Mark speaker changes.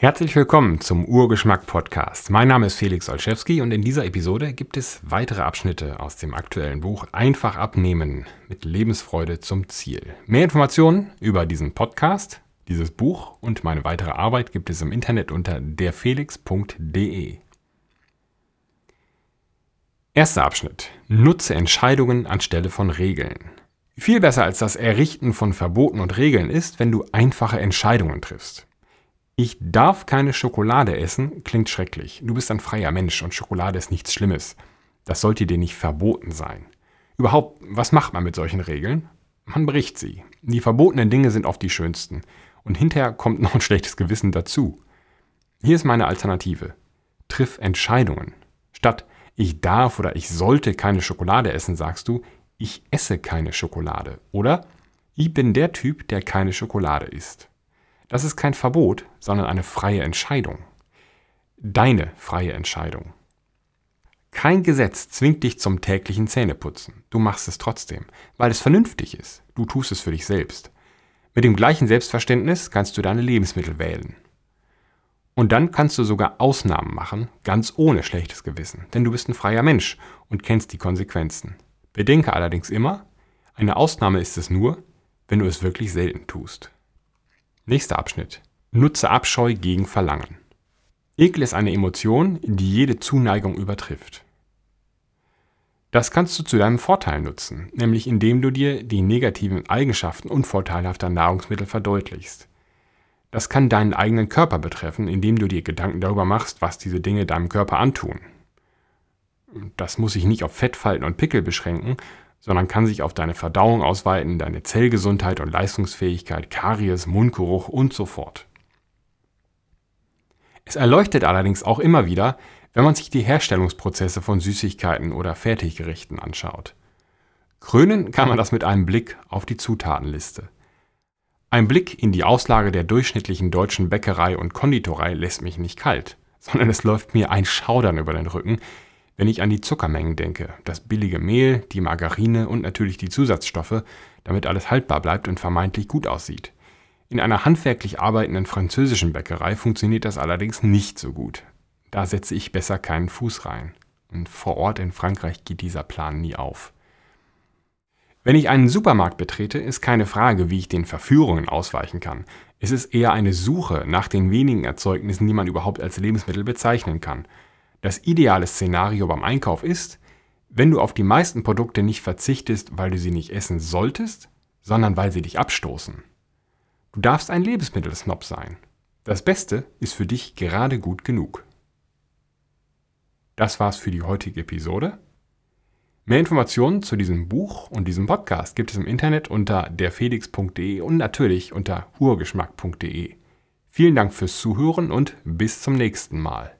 Speaker 1: Herzlich willkommen zum Urgeschmack Podcast. Mein Name ist Felix Olszewski und in dieser Episode gibt es weitere Abschnitte aus dem aktuellen Buch Einfach abnehmen mit Lebensfreude zum Ziel. Mehr Informationen über diesen Podcast, dieses Buch und meine weitere Arbeit gibt es im Internet unter derfelix.de. Erster Abschnitt. Nutze Entscheidungen anstelle von Regeln. Viel besser als das Errichten von Verboten und Regeln ist, wenn du einfache Entscheidungen triffst. Ich darf keine Schokolade essen, klingt schrecklich. Du bist ein freier Mensch und Schokolade ist nichts Schlimmes. Das sollte dir nicht verboten sein. Überhaupt, was macht man mit solchen Regeln? Man bricht sie. Die verbotenen Dinge sind oft die schönsten. Und hinterher kommt noch ein schlechtes Gewissen dazu. Hier ist meine Alternative. Triff Entscheidungen. Statt ich darf oder ich sollte keine Schokolade essen, sagst du, ich esse keine Schokolade. Oder ich bin der Typ, der keine Schokolade isst. Das ist kein Verbot, sondern eine freie Entscheidung. Deine freie Entscheidung. Kein Gesetz zwingt dich zum täglichen Zähneputzen. Du machst es trotzdem, weil es vernünftig ist. Du tust es für dich selbst. Mit dem gleichen Selbstverständnis kannst du deine Lebensmittel wählen. Und dann kannst du sogar Ausnahmen machen, ganz ohne schlechtes Gewissen, denn du bist ein freier Mensch und kennst die Konsequenzen. Bedenke allerdings immer, eine Ausnahme ist es nur, wenn du es wirklich selten tust. Nächster Abschnitt. Nutze Abscheu gegen Verlangen. Ekel ist eine Emotion, die jede Zuneigung übertrifft. Das kannst du zu deinem Vorteil nutzen, nämlich indem du dir die negativen Eigenschaften unvorteilhafter Nahrungsmittel verdeutlichst. Das kann deinen eigenen Körper betreffen, indem du dir Gedanken darüber machst, was diese Dinge deinem Körper antun. Das muss sich nicht auf Fettfalten und Pickel beschränken, sondern kann sich auf deine Verdauung ausweiten, deine Zellgesundheit und Leistungsfähigkeit, Karies, Mundgeruch und so fort. Es erleuchtet allerdings auch immer wieder, wenn man sich die Herstellungsprozesse von Süßigkeiten oder Fertiggerichten anschaut. Krönen kann man das mit einem Blick auf die Zutatenliste. Ein Blick in die Auslage der durchschnittlichen deutschen Bäckerei und Konditorei lässt mich nicht kalt, sondern es läuft mir ein Schaudern über den Rücken, wenn ich an die Zuckermengen denke, das billige Mehl, die Margarine und natürlich die Zusatzstoffe, damit alles haltbar bleibt und vermeintlich gut aussieht. In einer handwerklich arbeitenden französischen Bäckerei funktioniert das allerdings nicht so gut. Da setze ich besser keinen Fuß rein. Und vor Ort in Frankreich geht dieser Plan nie auf. Wenn ich einen Supermarkt betrete, ist keine Frage, wie ich den Verführungen ausweichen kann. Es ist eher eine Suche nach den wenigen Erzeugnissen, die man überhaupt als Lebensmittel bezeichnen kann. Das ideale Szenario beim Einkauf ist, wenn du auf die meisten Produkte nicht verzichtest, weil du sie nicht essen solltest, sondern weil sie dich abstoßen. Du darfst ein Lebensmittelsnob sein. Das Beste ist für dich gerade gut genug. Das war's für die heutige Episode. Mehr Informationen zu diesem Buch und diesem Podcast gibt es im Internet unter derfelix.de und natürlich unter hurgeschmack.de. Vielen Dank fürs Zuhören und bis zum nächsten Mal.